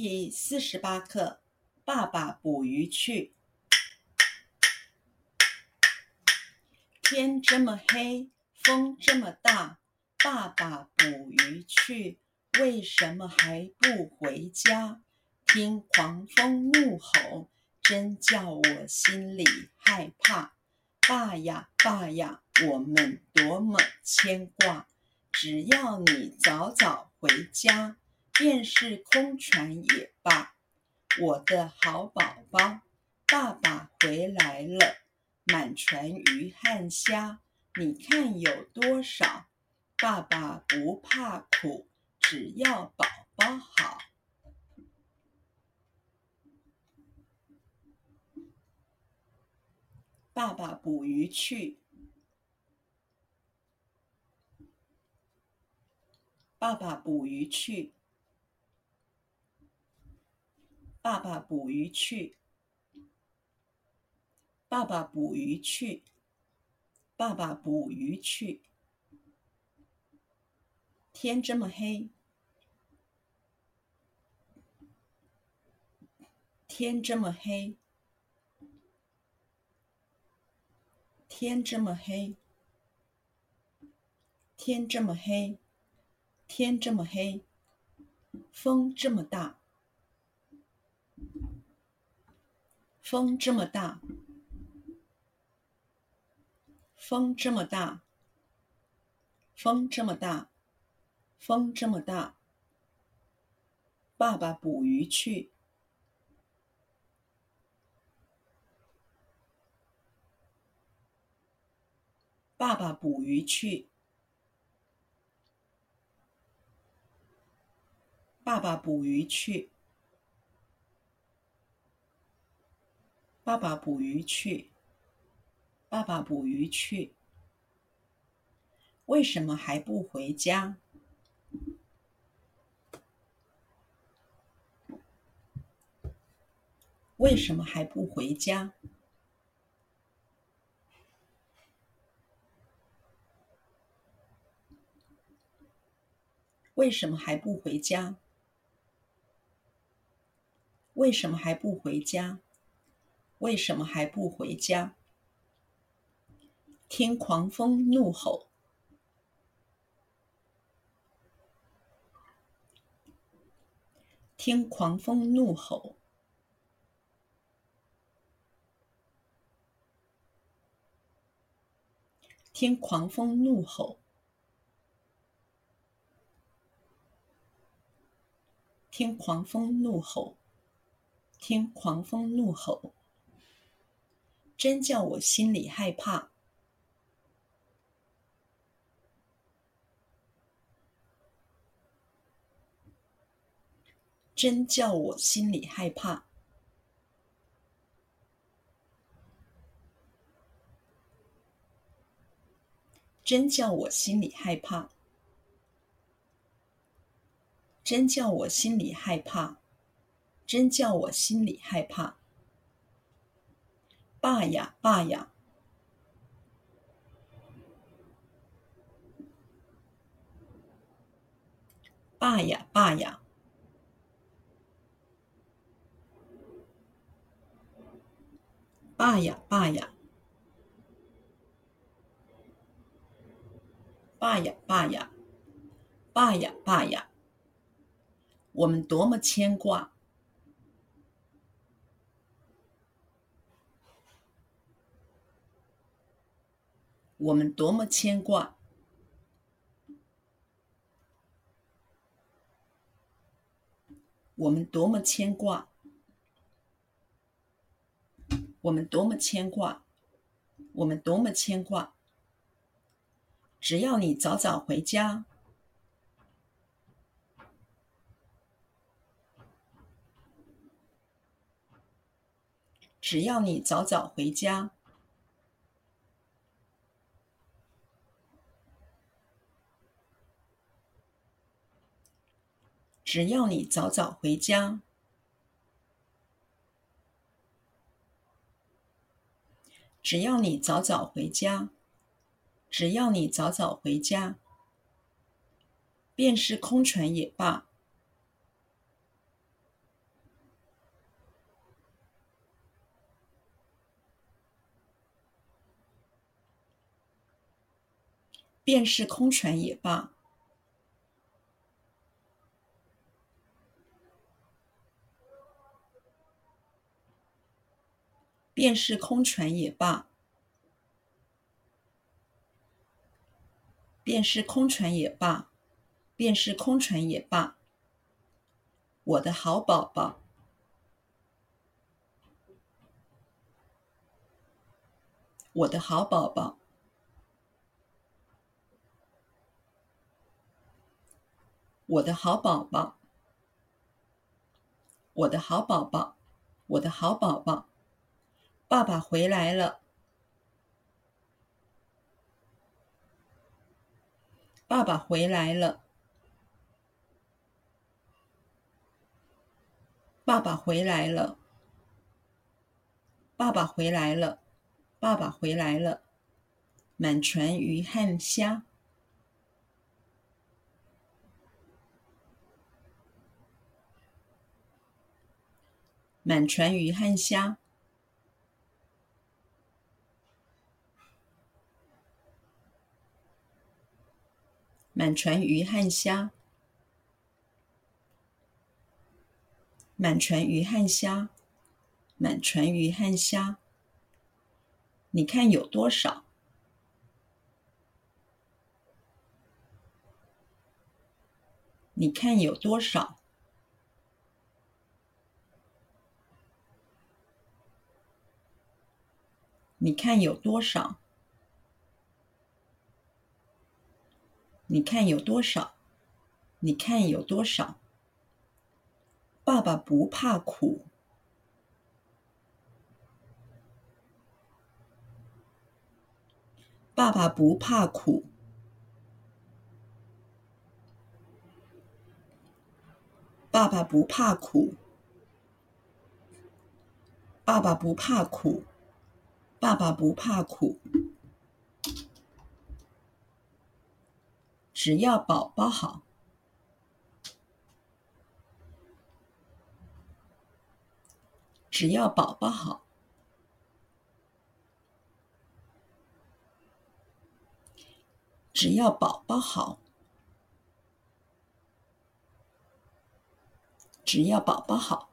第四十八课，爸爸捕鱼去。天这么黑，风这么大，爸爸捕鱼去，为什么还不回家？听狂风怒吼，真叫我心里害怕。爸呀爸呀，我们多么牵挂，只要你早早回家。便是空船也罢，我的好宝宝，爸爸回来了，满船鱼和虾，你看有多少？爸爸不怕苦，只要宝宝好。爸爸捕鱼去，爸爸捕鱼去。爸爸捕鱼去，爸爸捕鱼去，爸爸捕鱼去。天这么黑，天这么黑，天这么黑，天这么黑，天这么黑，风这么大。风这么大，风这么大，风这么大，风这么大。爸爸捕鱼去，爸爸捕鱼去，爸爸捕鱼去。爸爸捕鱼去，爸爸捕鱼去。为什么还不回家？为什么还不回家？为什么还不回家？为什么还不回家？为什么还不回家？听狂风怒吼，听狂风怒吼，听狂风怒吼，听狂风怒吼，听狂风怒吼。真叫我心里害怕，真叫我心里害怕，真叫我心里害怕，真叫我心里害怕，真叫我心里害怕。爸呀爸呀，爸呀爸呀，爸呀爸呀，爸呀爸呀，爸呀爸呀，我们多么牵挂。我们多么牵挂！我们多么牵挂！我们多么牵挂！我们多么牵挂！只要你早早回家，只要你早早回家。只要你早早回家。只要你早早回家只要你早早回家便是空船也罢。便是空船也罢。便是空船也罢，便是空船也罢，便是空船也罢，我的好宝宝，我的好宝宝。我的好宝宝，我的好宝宝，我的好宝宝，爸爸回来了，爸爸回来了，爸爸回来了，爸爸回来了，爸爸回来了，满船鱼和虾。满船鱼和虾，满船鱼和虾，满船鱼和虾，满船鱼和虾，你看有多少？你看有多少？你看有多少？你看有多少？你看有多少？爸爸不怕苦，爸爸不怕苦，爸爸不怕苦，爸爸不怕苦。爸爸不怕苦，只要宝宝好，只要宝宝好，只要宝宝好，只要宝宝好。